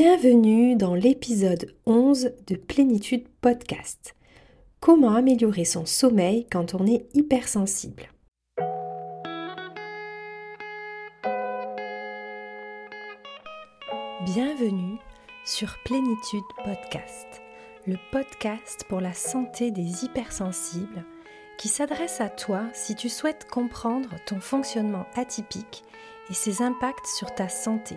Bienvenue dans l'épisode 11 de Plénitude Podcast. Comment améliorer son sommeil quand on est hypersensible? Bienvenue sur Plénitude Podcast, le podcast pour la santé des hypersensibles qui s'adresse à toi si tu souhaites comprendre ton fonctionnement atypique et ses impacts sur ta santé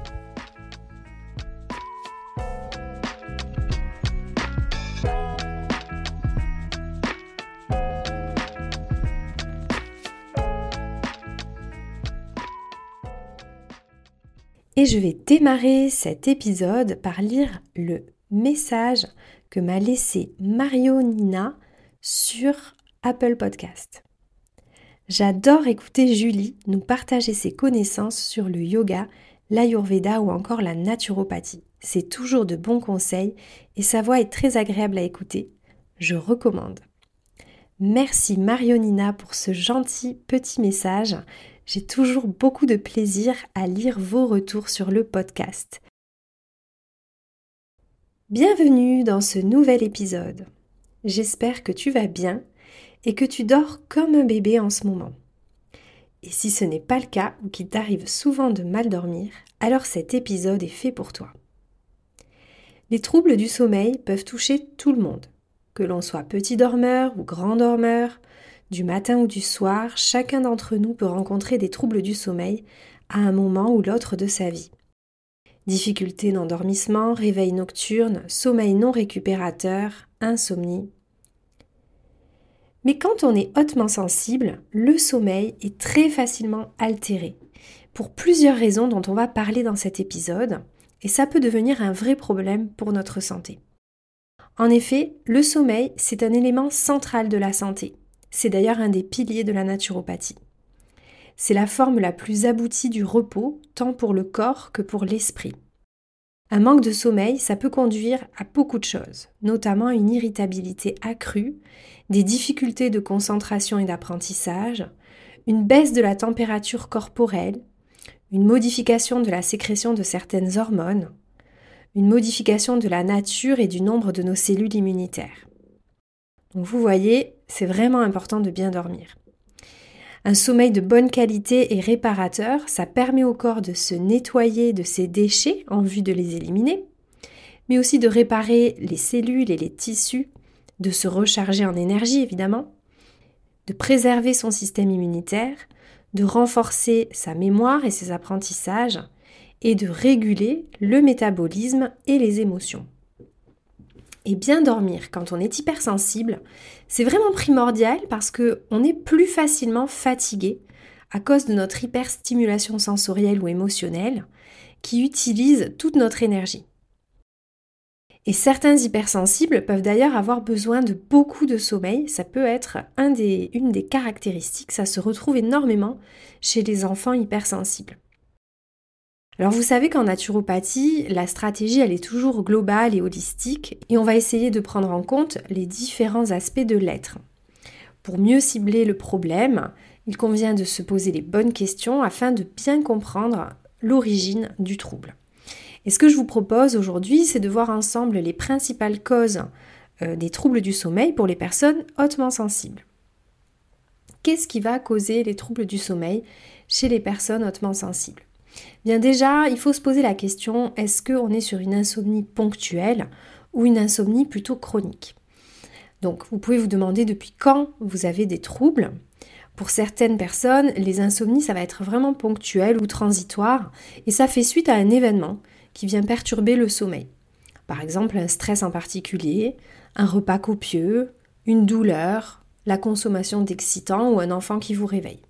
Et je vais démarrer cet épisode par lire le message que m'a laissé Mario Nina sur Apple Podcast. J'adore écouter Julie nous partager ses connaissances sur le yoga, l'ayurveda ou encore la naturopathie. C'est toujours de bons conseils et sa voix est très agréable à écouter. Je recommande. Merci Marionina pour ce gentil petit message. J'ai toujours beaucoup de plaisir à lire vos retours sur le podcast. Bienvenue dans ce nouvel épisode. J'espère que tu vas bien et que tu dors comme un bébé en ce moment. Et si ce n'est pas le cas ou qu'il t'arrive souvent de mal dormir, alors cet épisode est fait pour toi. Les troubles du sommeil peuvent toucher tout le monde, que l'on soit petit dormeur ou grand dormeur, du matin ou du soir, chacun d'entre nous peut rencontrer des troubles du sommeil à un moment ou l'autre de sa vie. Difficultés d'endormissement, réveil nocturne, sommeil non récupérateur, insomnie, mais quand on est hautement sensible, le sommeil est très facilement altéré, pour plusieurs raisons dont on va parler dans cet épisode, et ça peut devenir un vrai problème pour notre santé. En effet, le sommeil, c'est un élément central de la santé. C'est d'ailleurs un des piliers de la naturopathie. C'est la forme la plus aboutie du repos, tant pour le corps que pour l'esprit. Un manque de sommeil, ça peut conduire à beaucoup de choses, notamment une irritabilité accrue, des difficultés de concentration et d'apprentissage, une baisse de la température corporelle, une modification de la sécrétion de certaines hormones, une modification de la nature et du nombre de nos cellules immunitaires. Donc vous voyez, c'est vraiment important de bien dormir. Un sommeil de bonne qualité et réparateur, ça permet au corps de se nettoyer de ses déchets en vue de les éliminer, mais aussi de réparer les cellules et les tissus, de se recharger en énergie évidemment, de préserver son système immunitaire, de renforcer sa mémoire et ses apprentissages, et de réguler le métabolisme et les émotions. Et bien dormir quand on est hypersensible, c'est vraiment primordial parce qu'on est plus facilement fatigué à cause de notre hyperstimulation sensorielle ou émotionnelle qui utilise toute notre énergie. Et certains hypersensibles peuvent d'ailleurs avoir besoin de beaucoup de sommeil. Ça peut être une des caractéristiques. Ça se retrouve énormément chez les enfants hypersensibles. Alors vous savez qu'en naturopathie, la stratégie est toujours globale et holistique et on va essayer de prendre en compte les différents aspects de l'être. Pour mieux cibler le problème, il convient de se poser les bonnes questions afin de bien comprendre l'origine du trouble. Et ce que je vous propose aujourd'hui, c'est de voir ensemble les principales causes euh, des troubles du sommeil pour les personnes hautement sensibles. Qu'est-ce qui va causer les troubles du sommeil chez les personnes hautement sensibles? Bien déjà, il faut se poser la question, est-ce qu'on est sur une insomnie ponctuelle ou une insomnie plutôt chronique? Donc vous pouvez vous demander depuis quand vous avez des troubles. Pour certaines personnes, les insomnies, ça va être vraiment ponctuel ou transitoire et ça fait suite à un événement qui vient perturber le sommeil. Par exemple, un stress en particulier, un repas copieux, une douleur, la consommation d'excitants ou un enfant qui vous réveille.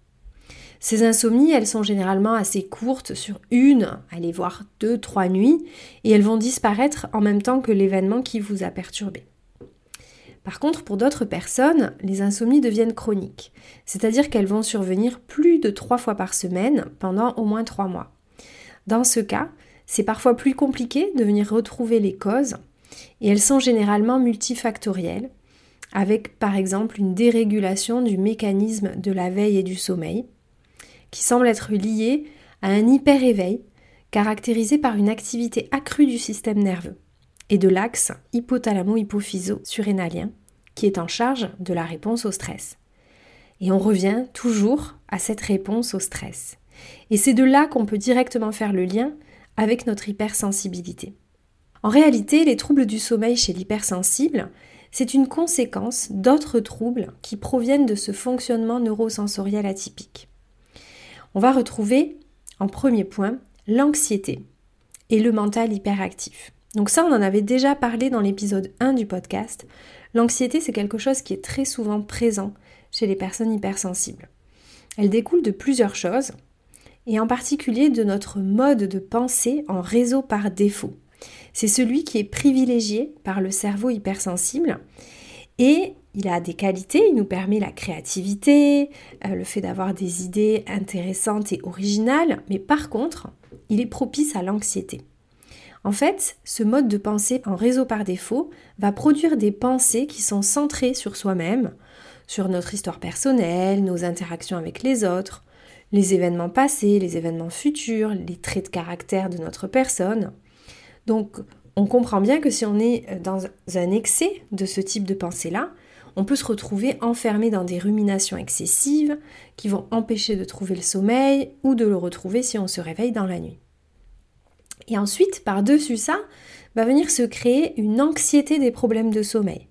Ces insomnies, elles sont généralement assez courtes, sur une, allez voir deux, trois nuits, et elles vont disparaître en même temps que l'événement qui vous a perturbé. Par contre, pour d'autres personnes, les insomnies deviennent chroniques, c'est-à-dire qu'elles vont survenir plus de trois fois par semaine pendant au moins trois mois. Dans ce cas, c'est parfois plus compliqué de venir retrouver les causes, et elles sont généralement multifactorielles, avec par exemple une dérégulation du mécanisme de la veille et du sommeil, qui semble être liée à un hyper-éveil caractérisé par une activité accrue du système nerveux et de l'axe hypothalamo-hypophyso-surrénalien qui est en charge de la réponse au stress. Et on revient toujours à cette réponse au stress. Et c'est de là qu'on peut directement faire le lien avec notre hypersensibilité. En réalité, les troubles du sommeil chez l'hypersensible, c'est une conséquence d'autres troubles qui proviennent de ce fonctionnement neurosensoriel atypique. On va retrouver en premier point l'anxiété et le mental hyperactif. Donc ça, on en avait déjà parlé dans l'épisode 1 du podcast. L'anxiété, c'est quelque chose qui est très souvent présent chez les personnes hypersensibles. Elle découle de plusieurs choses, et en particulier de notre mode de pensée en réseau par défaut. C'est celui qui est privilégié par le cerveau hypersensible et il a des qualités, il nous permet la créativité, euh, le fait d'avoir des idées intéressantes et originales, mais par contre, il est propice à l'anxiété. En fait, ce mode de pensée en réseau par défaut va produire des pensées qui sont centrées sur soi-même, sur notre histoire personnelle, nos interactions avec les autres, les événements passés, les événements futurs, les traits de caractère de notre personne. Donc, on comprend bien que si on est dans un excès de ce type de pensée-là, on peut se retrouver enfermé dans des ruminations excessives qui vont empêcher de trouver le sommeil ou de le retrouver si on se réveille dans la nuit. Et ensuite, par-dessus ça, va venir se créer une anxiété des problèmes de sommeil.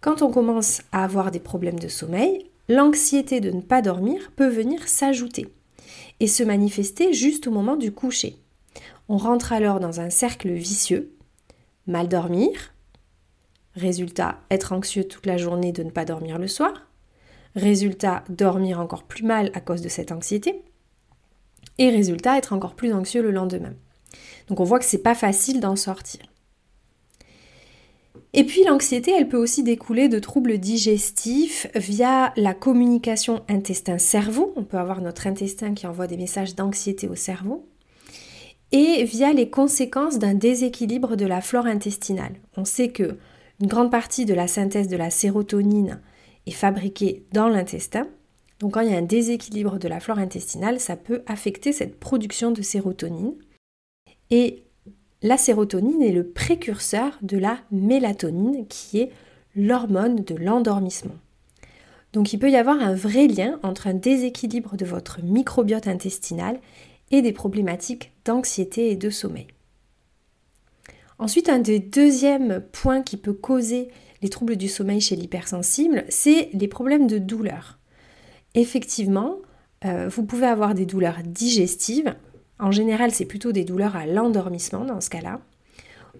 Quand on commence à avoir des problèmes de sommeil, l'anxiété de ne pas dormir peut venir s'ajouter et se manifester juste au moment du coucher. On rentre alors dans un cercle vicieux, mal dormir, résultat être anxieux toute la journée de ne pas dormir le soir, résultat dormir encore plus mal à cause de cette anxiété, et résultat être encore plus anxieux le lendemain. Donc on voit que c'est pas facile d'en sortir. Et puis l'anxiété, elle peut aussi découler de troubles digestifs via la communication intestin-cerveau. On peut avoir notre intestin qui envoie des messages d'anxiété au cerveau. Et via les conséquences d'un déséquilibre de la flore intestinale. On sait que une grande partie de la synthèse de la sérotonine est fabriquée dans l'intestin. Donc quand il y a un déséquilibre de la flore intestinale, ça peut affecter cette production de sérotonine. Et la sérotonine est le précurseur de la mélatonine qui est l'hormone de l'endormissement. Donc il peut y avoir un vrai lien entre un déséquilibre de votre microbiote intestinal et des problématiques d'anxiété et de sommeil. Ensuite, un des deuxièmes points qui peut causer les troubles du sommeil chez l'hypersensible, c'est les problèmes de douleur. Effectivement, euh, vous pouvez avoir des douleurs digestives en général, c'est plutôt des douleurs à l'endormissement dans ce cas-là,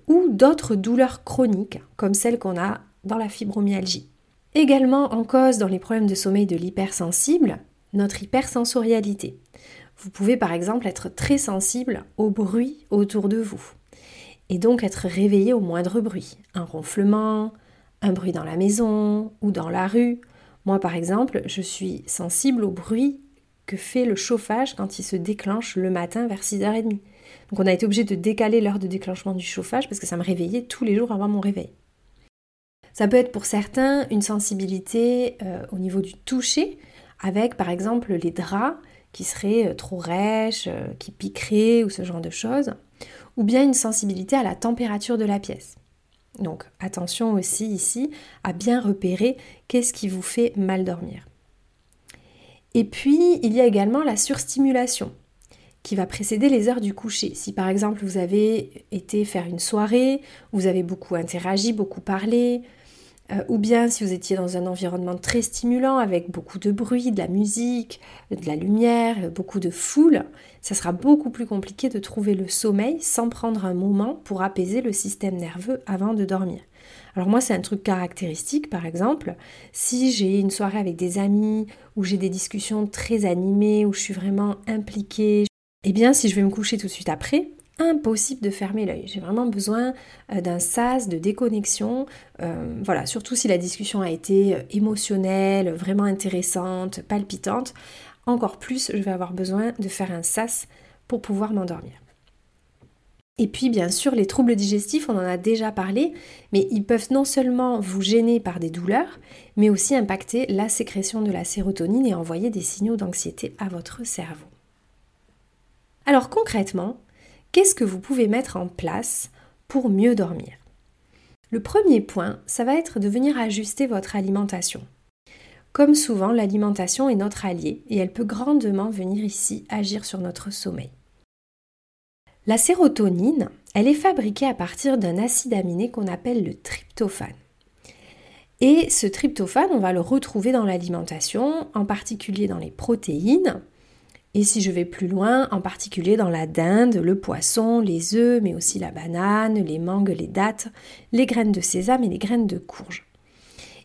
ou d'autres douleurs chroniques, comme celles qu'on a dans la fibromyalgie. Également en cause dans les problèmes de sommeil de l'hypersensible, notre hypersensorialité. Vous pouvez par exemple être très sensible au bruit autour de vous et donc être réveillé au moindre bruit, un ronflement, un bruit dans la maison ou dans la rue. Moi par exemple, je suis sensible au bruit que fait le chauffage quand il se déclenche le matin vers 6h30. Donc on a été obligé de décaler l'heure de déclenchement du chauffage parce que ça me réveillait tous les jours avant mon réveil. Ça peut être pour certains une sensibilité euh, au niveau du toucher, avec par exemple les draps qui seraient euh, trop rêches, euh, qui piqueraient ou ce genre de choses, ou bien une sensibilité à la température de la pièce. Donc attention aussi ici à bien repérer qu'est-ce qui vous fait mal dormir. Et puis, il y a également la surstimulation qui va précéder les heures du coucher. Si par exemple vous avez été faire une soirée, vous avez beaucoup interagi, beaucoup parlé, euh, ou bien si vous étiez dans un environnement très stimulant avec beaucoup de bruit, de la musique, de la lumière, beaucoup de foule, ça sera beaucoup plus compliqué de trouver le sommeil sans prendre un moment pour apaiser le système nerveux avant de dormir. Alors moi c'est un truc caractéristique par exemple, si j'ai une soirée avec des amis où j'ai des discussions très animées, où je suis vraiment impliquée, eh bien si je vais me coucher tout de suite après, impossible de fermer l'œil. J'ai vraiment besoin euh, d'un sas de déconnexion. Euh, voilà, surtout si la discussion a été euh, émotionnelle, vraiment intéressante, palpitante. Encore plus, je vais avoir besoin de faire un sas pour pouvoir m'endormir. Et puis bien sûr, les troubles digestifs, on en a déjà parlé, mais ils peuvent non seulement vous gêner par des douleurs, mais aussi impacter la sécrétion de la sérotonine et envoyer des signaux d'anxiété à votre cerveau. Alors concrètement, qu'est-ce que vous pouvez mettre en place pour mieux dormir? Le premier point, ça va être de venir ajuster votre alimentation. Comme souvent, l'alimentation est notre allié et elle peut grandement venir ici agir sur notre sommeil. La sérotonine, elle est fabriquée à partir d'un acide aminé qu'on appelle le tryptophane. Et ce tryptophane, on va le retrouver dans l'alimentation, en particulier dans les protéines, et si je vais plus loin, en particulier dans la dinde, le poisson, les œufs, mais aussi la banane, les mangues, les dattes, les graines de sésame et les graines de courge.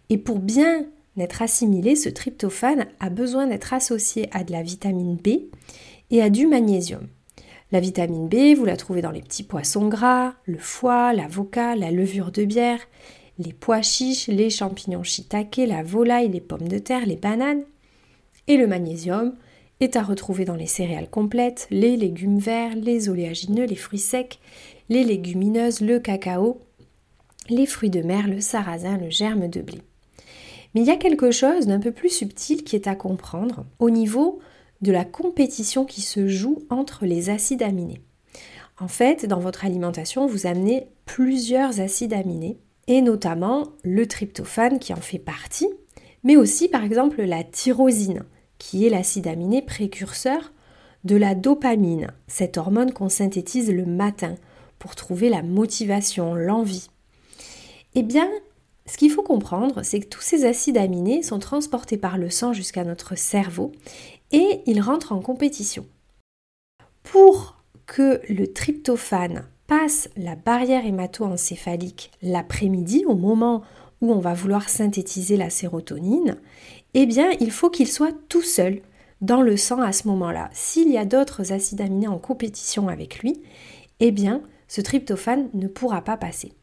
Et pour bien être assimilé, ce tryptophane a besoin d'être associé à de la vitamine B et à du magnésium. La vitamine B, vous la trouvez dans les petits poissons gras, le foie, l'avocat, la levure de bière, les pois chiches, les champignons shiitake, la volaille, les pommes de terre, les bananes. Et le magnésium, est à retrouver dans les céréales complètes, les légumes verts, les oléagineux, les fruits secs, les légumineuses, le cacao, les fruits de mer, le sarrasin, le germe de blé. Mais il y a quelque chose d'un peu plus subtil qui est à comprendre au niveau de la compétition qui se joue entre les acides aminés. En fait, dans votre alimentation, vous amenez plusieurs acides aminés, et notamment le tryptophane qui en fait partie, mais aussi par exemple la tyrosine, qui est l'acide aminé précurseur de la dopamine, cette hormone qu'on synthétise le matin pour trouver la motivation, l'envie. Eh bien, ce qu'il faut comprendre, c'est que tous ces acides aminés sont transportés par le sang jusqu'à notre cerveau et ils rentrent en compétition. Pour que le tryptophane passe la barrière hémato-encéphalique l'après-midi, au moment où on va vouloir synthétiser la sérotonine, eh bien, il faut qu'il soit tout seul dans le sang à ce moment-là. S'il y a d'autres acides aminés en compétition avec lui, eh bien, ce tryptophane ne pourra pas passer.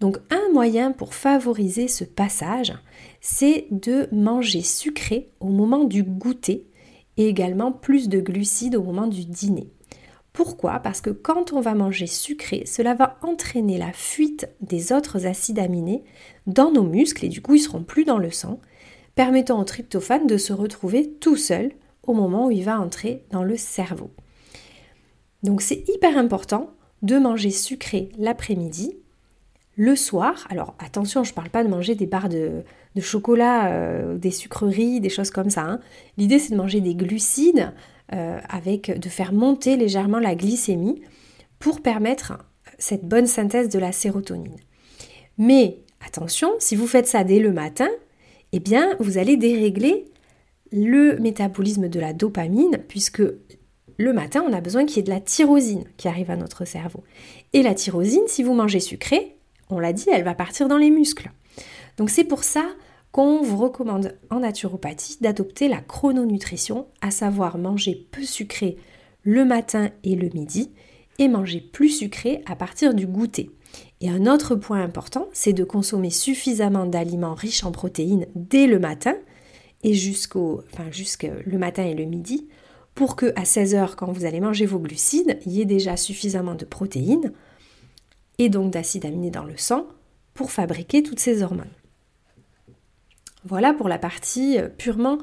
Donc un moyen pour favoriser ce passage, c'est de manger sucré au moment du goûter et également plus de glucides au moment du dîner. Pourquoi? Parce que quand on va manger sucré, cela va entraîner la fuite des autres acides aminés dans nos muscles et du coup ils seront plus dans le sang permettant au tryptophane de se retrouver tout seul au moment où il va entrer dans le cerveau. Donc c'est hyper important de manger sucré l'après-midi. Le soir, alors attention, je ne parle pas de manger des barres de, chocolat, euh, des sucreries, des choses comme ça. Hein. L'idée c'est de manger des glucides euh, avec de faire monter légèrement la glycémie pour permettre cette bonne synthèse de la sérotonine. Mais attention, si vous faites ça dès le matin, eh bien, vous allez dérégler le métabolisme de la dopamine, puisque le matin, on a besoin qu'il y ait de la tyrosine qui arrive à notre cerveau. Et la tyrosine, si vous mangez sucré, on l'a dit, elle va partir dans les muscles. Donc c'est pour ça qu'on vous recommande en naturopathie d'adopter la chrononutrition, à savoir manger peu sucré le matin et le midi, et manger plus sucré à partir du goûter. Et un autre point important, c'est de consommer suffisamment d'aliments riches en protéines dès le matin et jusqu'au enfin le matin et le midi pour que à 16h quand vous allez manger vos glucides, il y ait déjà suffisamment de protéines et donc d'acides aminés dans le sang pour fabriquer toutes ces hormones. Voilà pour la partie euh, purement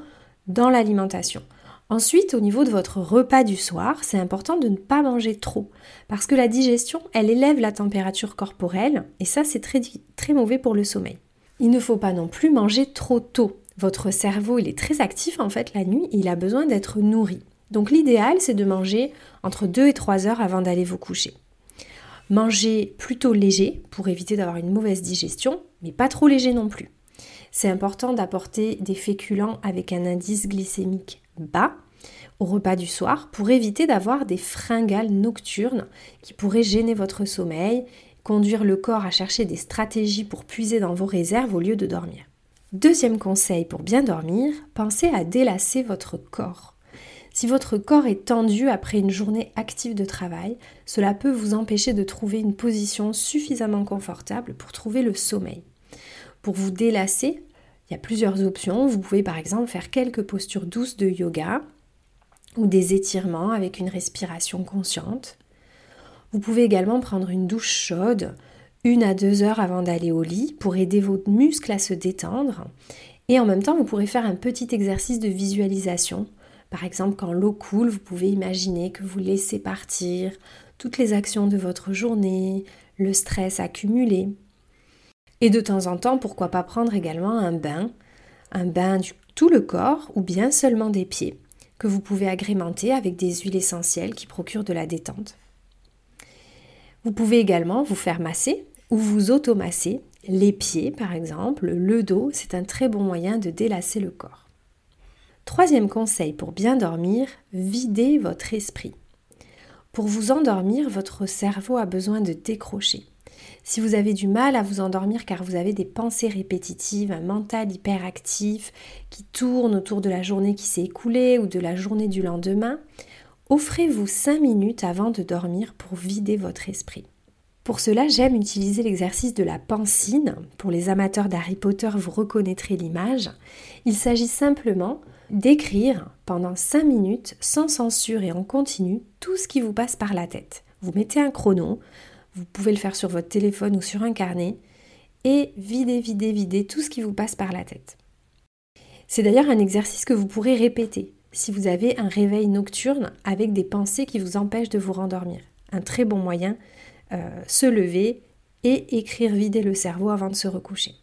dans l'alimentation. Ensuite, au niveau de votre repas du soir, c'est important de ne pas manger trop parce que la digestion, elle élève la température corporelle et ça, c'est très, mauvais pour le sommeil. Il ne faut pas non plus manger trop tôt. Votre cerveau, il est très actif en fait la nuit et il a besoin d'être nourri. Donc l'idéal, c'est de manger entre 2 et 3 heures avant d'aller vous coucher. Mangez plutôt léger pour éviter d'avoir une mauvaise digestion, mais pas trop léger non plus. C'est important d'apporter des féculents avec un indice glycémique bas au repas du soir pour éviter d'avoir des fringales nocturnes qui pourraient gêner votre sommeil, conduire le corps à chercher des stratégies pour puiser dans vos réserves au lieu de dormir. Deuxième conseil pour bien dormir, pensez à délasser votre corps. Si votre corps est tendu après une journée active de travail, cela peut vous empêcher de trouver une position suffisamment confortable pour trouver le sommeil. Pour vous délasser, il y a plusieurs options. Vous pouvez par exemple faire quelques postures douces de yoga ou des étirements avec une respiration consciente. Vous pouvez également prendre une douche chaude une à deux heures avant d'aller au lit pour aider vos muscles à se détendre. Et en même temps, vous pourrez faire un petit exercice de visualisation. Par exemple, quand l'eau coule, vous pouvez imaginer que vous laissez partir toutes les actions de votre journée, le stress accumulé. Et de temps en temps, pourquoi pas prendre également un bain, un bain du tout le corps ou bien seulement des pieds, que vous pouvez agrémenter avec des huiles essentielles qui procurent de la détente. Vous pouvez également vous faire masser ou vous automasser, les pieds par exemple, le dos, c'est un très bon moyen de délasser le corps. Troisième conseil pour bien dormir, videz votre esprit. Pour vous endormir, votre cerveau a besoin de décrocher. Si vous avez du mal à vous endormir car vous avez des pensées répétitives, un mental hyperactif qui tourne autour de la journée qui s'est écoulée ou de la journée du lendemain, offrez-vous 5 minutes avant de dormir pour vider votre esprit. Pour cela, j'aime utiliser l'exercice de la pancine. Pour les amateurs d'Harry Potter, vous reconnaîtrez l'image. Il s'agit simplement d'écrire pendant 5 minutes, sans censure et en continu, tout ce qui vous passe par la tête. Vous mettez un chrono, vous pouvez le faire sur votre téléphone ou sur un carnet, et vider, vider, vider tout ce qui vous passe par la tête. C'est d'ailleurs un exercice que vous pourrez répéter si vous avez un réveil nocturne avec des pensées qui vous empêchent de vous rendormir. Un très bon moyen euh, se lever et écrire vider le cerveau avant de se recoucher.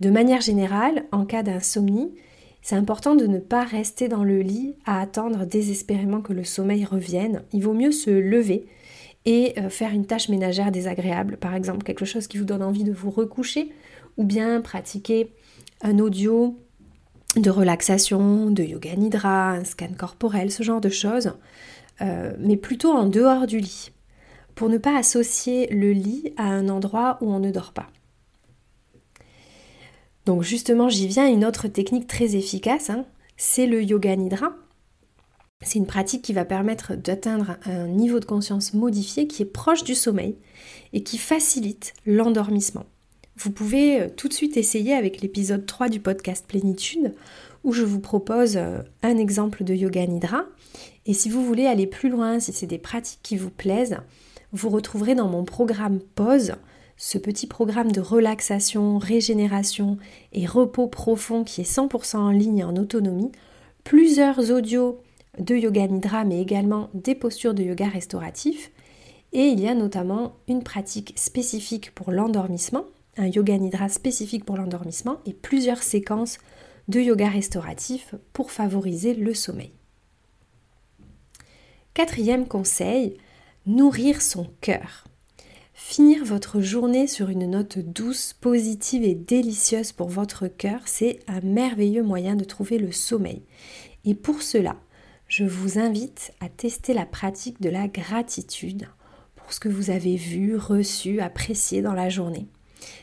De manière générale, en cas d'insomnie, c'est important de ne pas rester dans le lit à attendre désespérément que le sommeil revienne. Il vaut mieux se lever et euh, faire une tâche ménagère désagréable, par exemple quelque chose qui vous donne envie de vous recoucher, ou bien pratiquer un audio de relaxation, de yoga nidra, un scan corporel, ce genre de choses, euh, mais plutôt en dehors du lit pour ne pas associer le lit à un endroit où on ne dort pas. Donc justement, j'y viens, une autre technique très efficace, hein, c'est le yoga nidra. C'est une pratique qui va permettre d'atteindre un niveau de conscience modifié qui est proche du sommeil et qui facilite l'endormissement. Vous pouvez euh, tout de suite essayer avec l'épisode 3 du podcast Plénitude où je vous propose euh, un exemple de yoga nidra. Et si vous voulez aller plus loin, si c'est des pratiques qui vous plaisent, vous retrouverez dans mon programme Pause, ce petit programme de relaxation, régénération et repos profond qui est 100% en ligne et en autonomie, plusieurs audios de yoga nidra mais également des postures de yoga restauratif et il y a notamment une pratique spécifique pour l'endormissement, un yoga nidra spécifique pour l'endormissement et plusieurs séquences de yoga restauratif pour favoriser le sommeil. Quatrième conseil, Nourrir son cœur. Finir votre journée sur une note douce, positive et délicieuse pour votre cœur, c'est un merveilleux moyen de trouver le sommeil. Et pour cela, je vous invite à tester la pratique de la gratitude pour ce que vous avez vu, reçu, apprécié dans la journée.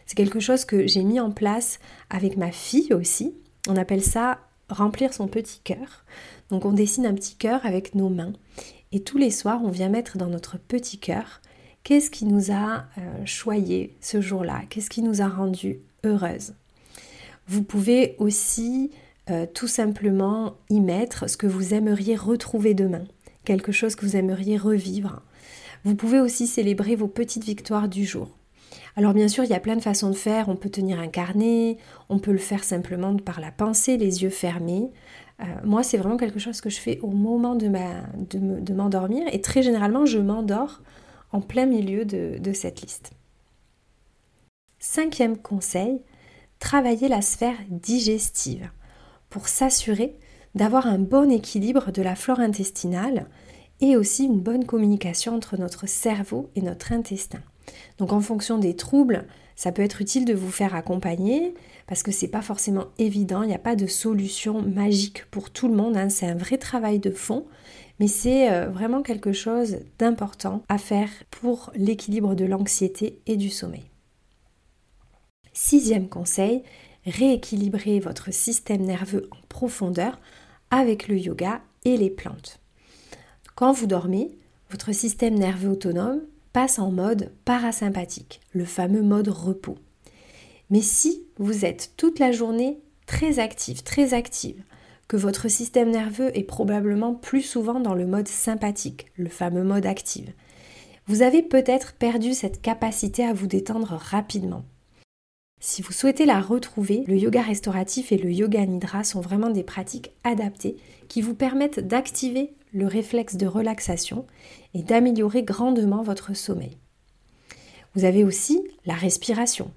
C'est quelque chose que j'ai mis en place avec ma fille aussi. On appelle ça remplir son petit cœur. Donc on dessine un petit cœur avec nos mains et tous les soirs, on vient mettre dans notre petit cœur qu'est-ce qui nous a euh, choyé ce jour-là, qu'est-ce qui nous a rendu heureuse. Vous pouvez aussi euh, tout simplement y mettre ce que vous aimeriez retrouver demain, quelque chose que vous aimeriez revivre. Vous pouvez aussi célébrer vos petites victoires du jour. Alors bien sûr, il y a plein de façons de faire. On peut tenir un carnet, on peut le faire simplement par la pensée, les yeux fermés. Euh, moi, c'est vraiment quelque chose que je fais au moment de, m'endormir et très généralement, je m'endors en plein milieu de, de cette liste. Cinquième conseil, travailler la sphère digestive pour s'assurer d'avoir un bon équilibre de la flore intestinale et aussi une bonne communication entre notre cerveau et notre intestin. Donc en fonction des troubles, ça peut être utile de vous faire accompagner parce que c'est pas forcément évident, il n'y a pas de solution magique pour tout le monde, hein. c'est un vrai travail de fond, mais c'est euh, vraiment quelque chose d'important à faire pour l'équilibre de l'anxiété et du sommeil. Sixième conseil, rééquilibrer votre système nerveux en profondeur avec le yoga et les plantes. Quand vous dormez, votre système nerveux autonome passe en mode parasympathique, le fameux mode repos. Mais si vous êtes toute la journée très active, très active, que votre système nerveux est probablement plus souvent dans le mode sympathique, le fameux mode active, vous avez peut-être perdu cette capacité à vous détendre rapidement. Si vous souhaitez la retrouver, le yoga restauratif et le yoga nidra sont vraiment des pratiques adaptées qui vous permettent d'activer le réflexe de relaxation et d'améliorer grandement votre sommeil. Vous avez aussi la respiration,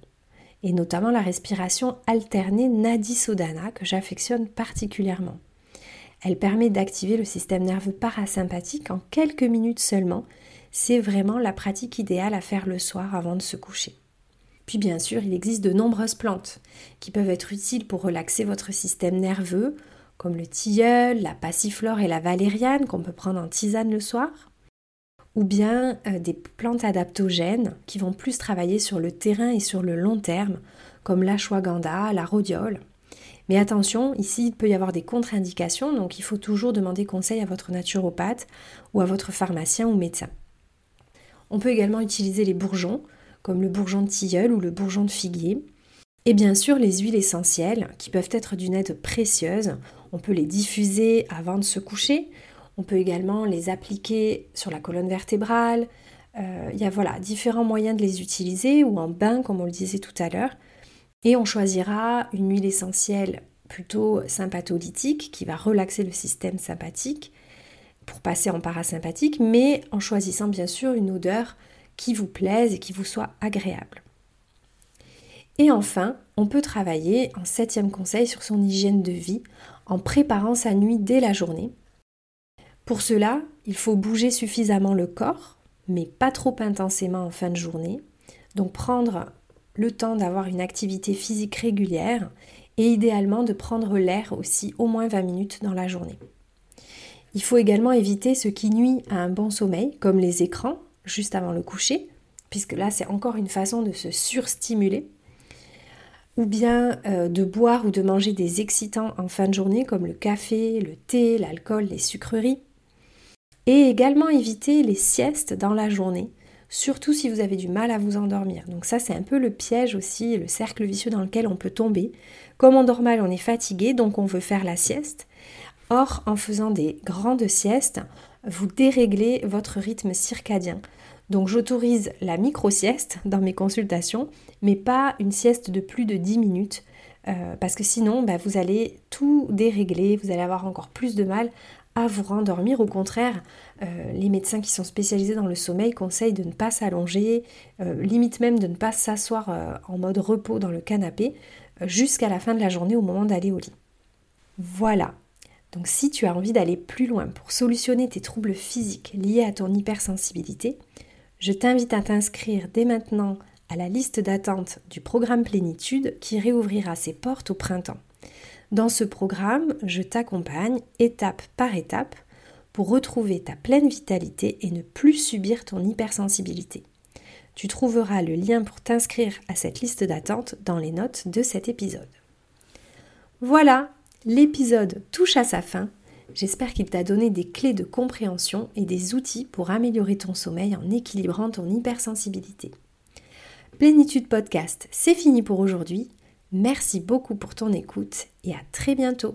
et notamment la respiration alternée Nadi Sodhana que j'affectionne particulièrement. Elle permet d'activer le système nerveux parasympathique en quelques minutes seulement. C'est vraiment la pratique idéale à faire le soir avant de se coucher. Puis bien sûr, il existe de nombreuses plantes qui peuvent être utiles pour relaxer votre système nerveux, comme le tilleul, la passiflore et la valériane qu'on peut prendre en tisane le soir, ou bien euh, des plantes adaptogènes qui vont plus travailler sur le terrain et sur le long terme, comme l'ashwagandha, la rhodiole. Mais attention, ici il peut y avoir des contre-indications, donc il faut toujours demander conseil à votre naturopathe ou à votre pharmacien ou médecin. On peut également utiliser les bourgeons, comme le bourgeon de tilleul ou le bourgeon de figuier. Et bien sûr les huiles essentielles, qui peuvent être d'une aide précieuse. On peut les diffuser avant de se coucher. On peut également les appliquer sur la colonne vertébrale. Euh, il y a voilà, différents moyens de les utiliser ou en bain comme on le disait tout à l'heure. Et on choisira une huile essentielle plutôt sympatholytique qui va relaxer le système sympathique pour passer en parasympathique, mais en choisissant bien sûr une odeur qui vous plaise et qui vous soit agréable. Et enfin, on peut travailler en septième conseil sur son hygiène de vie en préparant sa nuit dès la journée. Pour cela, il faut bouger suffisamment le corps, mais pas trop intensément en fin de journée. Donc prendre le temps d'avoir une activité physique régulière et idéalement de prendre l'air aussi au moins 20 minutes dans la journée. Il faut également éviter ce qui nuit à un bon sommeil, comme les écrans, juste avant le coucher, puisque là c'est encore une façon de se surstimuler ou bien euh, de boire ou de manger des excitants en fin de journée comme le café, le thé, l'alcool, les sucreries. Et également éviter les siestes dans la journée, surtout si vous avez du mal à vous endormir. Donc ça c'est un peu le piège aussi, le cercle vicieux dans lequel on peut tomber. Comme on dort mal, on est fatigué, donc on veut faire la sieste. Or, en faisant des grandes siestes, vous déréglez votre rythme circadien. Donc j'autorise la micro-sieste dans mes consultations, mais pas une sieste de plus de 10 minutes, euh, parce que sinon bah, vous allez tout dérégler, vous allez avoir encore plus de mal à vous rendormir. Au contraire, euh, les médecins qui sont spécialisés dans le sommeil conseillent de ne pas s'allonger, euh, limite même de ne pas s'asseoir en mode repos dans le canapé jusqu'à la fin de la journée au moment d'aller au lit. Voilà. Donc si tu as envie d'aller plus loin pour solutionner tes troubles physiques liés à ton hypersensibilité, je t'invite à t'inscrire dès maintenant à la liste d'attente du programme Plénitude qui réouvrira ses portes au printemps. Dans ce programme, je t'accompagne étape par étape pour retrouver ta pleine vitalité et ne plus subir ton hypersensibilité. Tu trouveras le lien pour t'inscrire à cette liste d'attente dans les notes de cet épisode. Voilà, l'épisode touche à sa fin. J'espère qu'il t'a donné des clés de compréhension et des outils pour améliorer ton sommeil en équilibrant ton hypersensibilité. Plénitude Podcast, c'est fini pour aujourd'hui. Merci beaucoup pour ton écoute et à très bientôt.